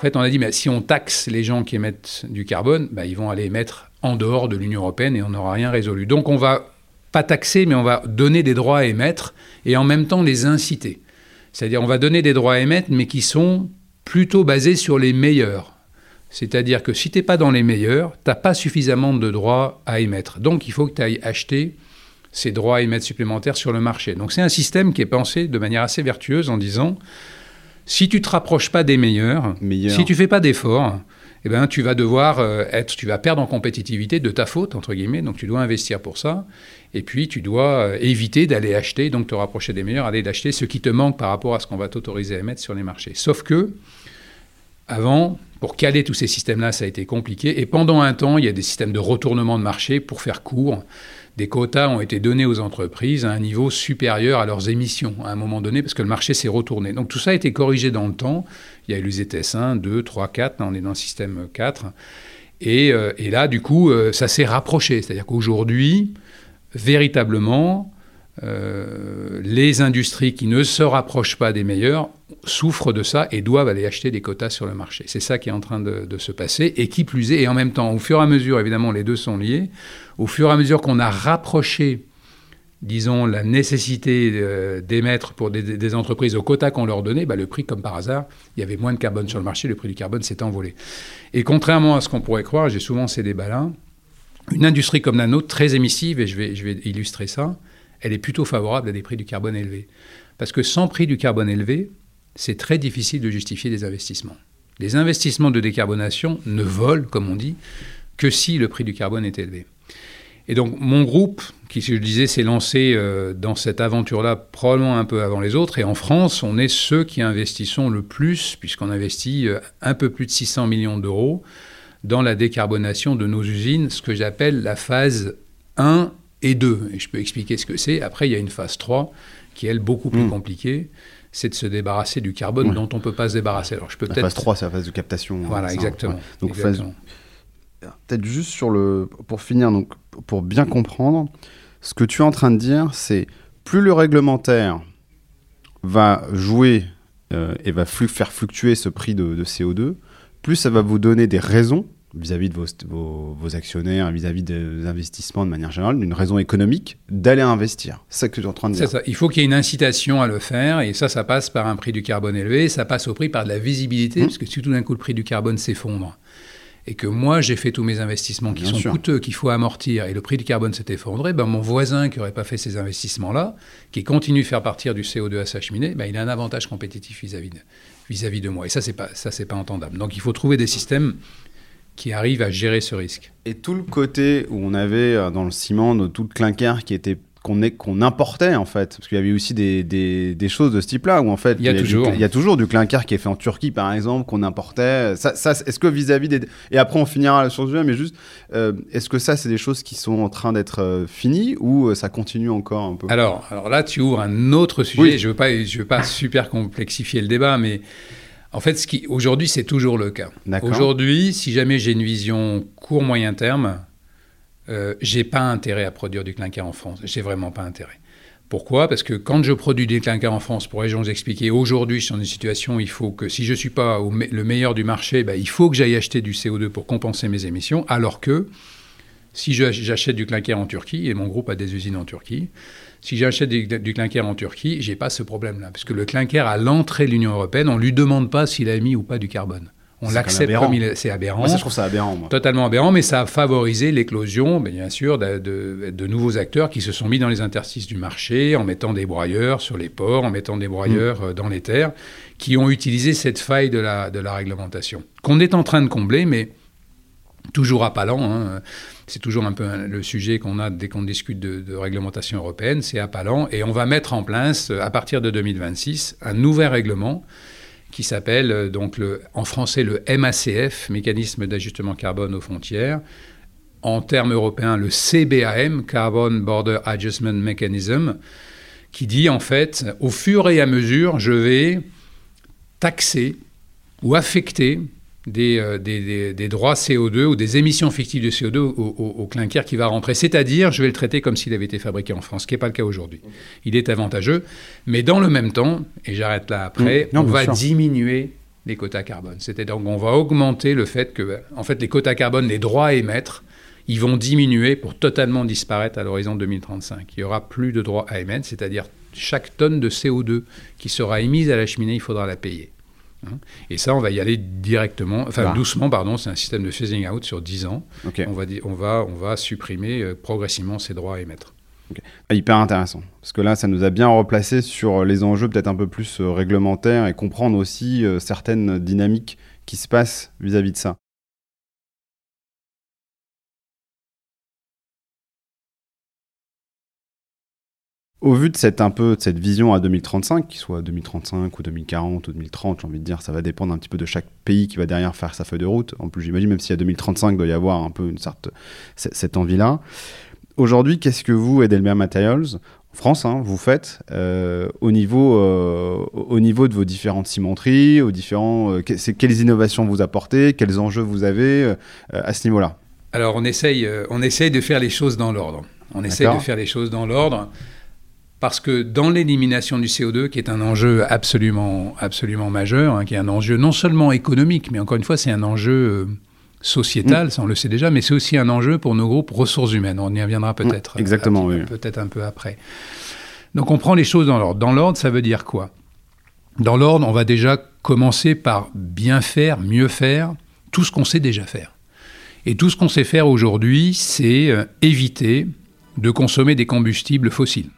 En fait, on a dit, mais si on taxe les gens qui émettent du carbone, bah, ils vont aller émettre en dehors de l'Union européenne et on n'aura rien résolu. Donc on va pas taxer, mais on va donner des droits à émettre et en même temps les inciter. C'est-à-dire on va donner des droits à émettre, mais qui sont plutôt basés sur les meilleurs. C'est-à-dire que si tu n'es pas dans les meilleurs, tu n'as pas suffisamment de droits à émettre. Donc il faut que tu ailles acheter ces droits à émettre supplémentaires sur le marché. Donc c'est un système qui est pensé de manière assez vertueuse en disant, si tu ne te rapproches pas des meilleurs, si tu fais pas d'efforts, eh ben, tu vas devoir euh, être, tu vas perdre en compétitivité de ta faute, entre guillemets, donc tu dois investir pour ça. Et puis tu dois euh, éviter d'aller acheter, donc te rapprocher des meilleurs, aller d'acheter ce qui te manque par rapport à ce qu'on va t'autoriser à mettre sur les marchés. Sauf que, avant, pour caler tous ces systèmes-là, ça a été compliqué. Et pendant un temps, il y a des systèmes de retournement de marché pour faire court. Des quotas ont été donnés aux entreprises à un niveau supérieur à leurs émissions à un moment donné parce que le marché s'est retourné. Donc tout ça a été corrigé dans le temps. Il y a eu les ETS 1, 2, 3, 4. on est dans le système 4. Et, euh, et là, du coup, euh, ça s'est rapproché. C'est-à-dire qu'aujourd'hui, véritablement, euh, les industries qui ne se rapprochent pas des meilleurs souffrent de ça et doivent aller acheter des quotas sur le marché. C'est ça qui est en train de, se passer. Et qui plus est, et en même temps, au fur et à mesure, évidemment, les deux sont liés, au fur et à mesure qu'on a rapproché, disons, la nécessité euh, d'émettre pour des, entreprises aux quotas qu'on leur donnait, bah, le prix, comme par hasard, il y avait moins de carbone sur le marché, le prix du carbone s'est envolé. Et contrairement à ce qu'on pourrait croire, j'ai souvent ces débats-là, une industrie comme la nôtre, très émissive, et je vais, je vais illustrer ça, elle est plutôt favorable à des prix du carbone élevés. Parce que sans prix du carbone élevé, c'est très difficile de justifier des investissements. Les investissements de décarbonation ne volent, comme on dit, que si le prix du carbone est élevé. Et donc mon groupe, qui, je disais, s'est lancé euh, dans cette aventure-là probablement un peu avant les autres, et en France, on est ceux qui investissons le plus, puisqu'on investit euh, un peu plus de 600 millions d'euros dans la décarbonation de nos usines, ce que j'appelle la phase 1 et 2. Et je peux expliquer ce que c'est. Après, il y a une phase 3 qui est, elle, beaucoup plus hmm. compliquée. C'est de se débarrasser du carbone dont on ne peut pas se débarrasser. Alors, je peux la phase 3, c'est la phase de captation. Hein, voilà, exactement. Donc, peut-être juste sur le... Pour finir, donc, pour bien comprendre, ce que tu es en train de dire, c'est plus le réglementaire va jouer euh, et va faire fluctuer ce prix de, de CO2, plus ça va vous donner des raisons vis-à-vis de vos, vos, actionnaires, vis-à-vis des investissements de manière générale, d'une raison économique d'aller investir. C'est ça que tu es en train de dire. Ça. Il faut qu'il y ait une incitation à le faire, et ça, ça passe par un prix du carbone élevé, ça passe au prix par de la visibilité, mmh. parce que si tout d'un coup le prix du carbone s'effondre, et que moi j'ai fait tous mes investissements qui sont coûteux, qu'il faut amortir, et le prix du carbone s'est effondré, ben mon voisin qui n'aurait pas fait ces investissements-là, qui continue de faire partir du CO2 à sa cheminée, ben il a un avantage compétitif vis-à-vis de, vis -vis de moi. Et ça, c'est pas, ça, c'est pas entendable. Donc il faut trouver des systèmes qui arrive à gérer ce risque. Et tout le côté où on avait euh, dans le ciment tout le clinker qui était qu'on qu'on importait en fait. Parce qu'il y avait aussi des, des, choses de ce type-là où en fait il y a, toujours. du, il y a toujours du clinker qui est fait en Turquie par exemple qu'on importait. Ça, ça est-ce que vis-à-vis des et après on finira sur ce sujet mais juste euh, est-ce que ça c'est des choses qui sont en train d'être euh, finies ou ça continue encore un peu? Alors alors là tu ouvres un autre sujet. Je veux pas je veux pas super complexifier le débat mais en fait, aujourd'hui, c'est toujours le cas. Aujourd'hui, si jamais j'ai une vision court-moyen terme, euh, j'ai pas intérêt à produire du clinker en France. J'ai vraiment pas intérêt. Pourquoi? Parce que quand je produis du clinker en France, pour les gens vous expliquer, aujourd'hui, je suis dans une situation où il faut que, si je ne suis pas le meilleur du marché, ben, il faut que j'aille acheter du CO2 pour compenser mes émissions, alors que si j'achète du clinker en Turquie, et mon groupe a des usines en Turquie, si j'achète du, clinker en Turquie, j'ai pas ce problème-là. Parce que le clinker, à l'entrée de l'Union européenne, on ne lui demande pas s'il a mis ou pas du carbone. On l'accepte comme il est. C'est aberrant. Moi, je trouve ça aberrant. Moi. Totalement aberrant, mais ça a favorisé l'éclosion, bien sûr, de, de, nouveaux acteurs qui se sont mis dans les interstices du marché, en mettant des broyeurs sur les ports, en mettant des broyeurs mm. euh, dans les terres, qui ont utilisé cette faille de la, de la réglementation, qu'on est en train de combler, mais toujours lent. Hein. C'est toujours un peu le sujet qu'on a dès qu'on discute de, réglementation européenne, c'est appalant. Et on va mettre en place, euh, à partir de 2026, un nouvel règlement qui s'appelle euh, donc en français le MACF, mécanisme d'ajustement carbone aux frontières, en termes européens le CBAM, Carbon Border Adjustment Mechanism, qui dit en fait, au fur et à mesure, je vais taxer ou affecter euh, des, des, droits CO2 ou des émissions fictives de CO2 au, clinker qui va rentrer. C'est-à-dire, je vais le traiter comme s'il avait été fabriqué en France, ce qui n'est pas le cas aujourd'hui. Il est avantageux, mais dans le même temps, et j'arrête là après, mmh. on va diminuer les quotas carbone. C'est-à-dire qu'on va augmenter le fait que, en fait, les quotas carbone, les droits à émettre, ils vont diminuer pour totalement disparaître à l'horizon 2035. Il n'y aura plus de droits à émettre, c'est-à-dire chaque tonne de CO2 qui sera émise à la cheminée, il faudra la payer. Hein. Et ça, on va y aller directement, enfin doucement, pardon, c'est un système de phasing out sur 10 ans. On, va, on, va, on va supprimer euh, progressivement ces droits à émettre. Ah, hyper intéressant, parce que là, ça nous a bien replacé sur les enjeux peut-être un peu plus euh, réglementaires et comprendre aussi euh, certaines dynamiques qui se passent vis-à-vis de ça. Au vu de cette, un peu, de cette vision à 2035, qu'il soit 2035 ou 2040 ou 2030, j'ai envie de dire, ça va dépendre un petit peu de chaque pays qui va derrière faire sa feuille de route. En plus, j'imagine, même si à 2035, il doit y avoir un peu une sorte, cette envie-là. Aujourd'hui, qu'est-ce que vous, Edelmer Materials, en France, hein, vous faites euh, au, niveau, euh, au niveau de vos différentes cimenteries, aux différents, euh, quelles innovations vous apportez, quels enjeux vous avez à ce niveau-là? Alors, on essaye, on essaye de faire les choses dans l'ordre. On essaye de faire les choses dans l'ordre. Parce que dans l'élimination du CO2, qui est un enjeu absolument, absolument majeur, hein, qui est un enjeu non seulement économique, mais encore une fois, c'est un enjeu euh, sociétal, mm. ça on le sait déjà, mais c'est aussi un enjeu pour nos groupes ressources humaines. On y reviendra mm, peut-être. exactement, oui. Peut-être un peu après. Donc on prend les choses dans l'ordre. Dans l'ordre, ça veut dire quoi? Dans l'ordre, on va déjà commencer par bien faire, mieux faire, tout ce qu'on sait déjà faire. Et tout ce qu'on sait faire aujourd'hui, c'est euh, éviter de consommer des combustibles fossiles.